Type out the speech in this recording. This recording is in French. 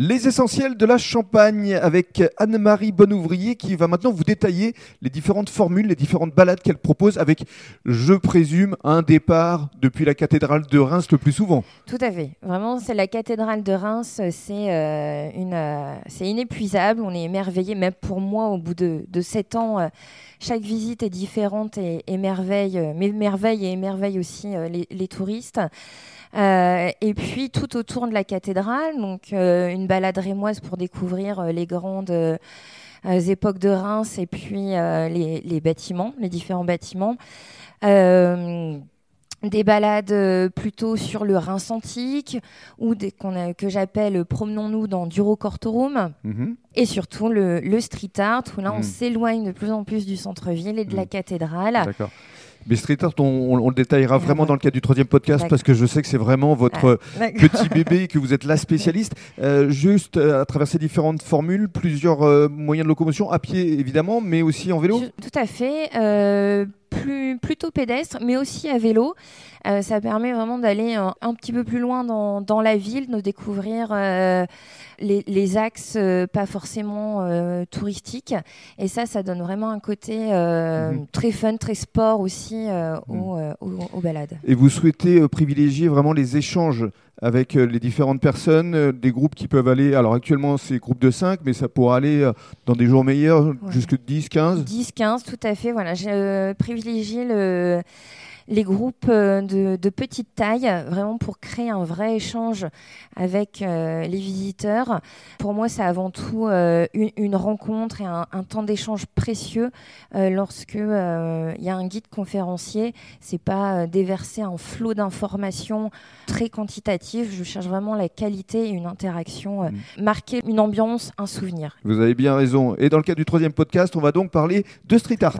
Les essentiels de la Champagne avec Anne-Marie Bonouvrier qui va maintenant vous détailler les différentes formules, les différentes balades qu'elle propose avec, je présume, un départ depuis la cathédrale de Reims le plus souvent. Tout à fait. Vraiment, c'est la cathédrale de Reims, c'est euh, une, euh, c'est inépuisable. On est émerveillé, même pour moi, au bout de, de sept ans. euh, chaque visite est différente et émerveille, euh, mais et émerveille aussi euh, les, touristes. Euh, et puis tout autour de la cathédrale, donc euh, une balade rémoise pour découvrir euh, les grandes euh, euh, époques de Reims et puis les, les bâtiments, les différents bâtiments. Des balades plutôt sur le Reims antique ou des, a- que j'appelle promenons-nous dans Duro Cortorum Mhm. et surtout le, le street art où là on Mhm. s'éloigne de plus en plus du centre-ville et de la Mhm. cathédrale. D'accord. Mais Street Art, on, on- on le détaillera Ah, vraiment dans le cadre du troisième podcast parce que je sais que c'est vraiment votre D'accord. petit bébé et que vous êtes la spécialiste. Euh, juste euh, à travers ces différentes formules, plusieurs euh, moyens de locomotion, à pied évidemment, mais aussi en vélo. Je- Tout à fait. euh, plus, plutôt pédestre, mais aussi à vélo. Euh, ça permet vraiment d'aller un, un petit peu plus loin dans, dans la ville, de découvrir euh, les, les axes euh, pas forcément euh, touristiques. Et ça, ça donne vraiment un côté euh, Mhm. très fun, très sport aussi euh, aux, aux- aux balades. Et vous souhaitez privilégier vraiment les échanges avec les différentes personnes, des groupes qui peuvent aller, alors actuellement c'est groupe de 5, mais ça pourra aller dans des jours meilleurs jusque 10, 15 10, 15, tout à fait. Voilà, je euh, privilégie le- les groupes euh, de, de petite taille, vraiment pour créer un vrai échange avec euh, les visiteurs. Pour moi, c'est avant tout euh, une, une rencontre et un, un temps d'échange précieux euh, lorsque il y a un guide conférencier. C'est pas déverser un flot d'informations très quantitatif. Je cherche vraiment la qualité et une interaction, euh, marquer une ambiance, un souvenir. Vous avez bien raison. Et dans le cadre du troisième podcast, on va donc parler de street art.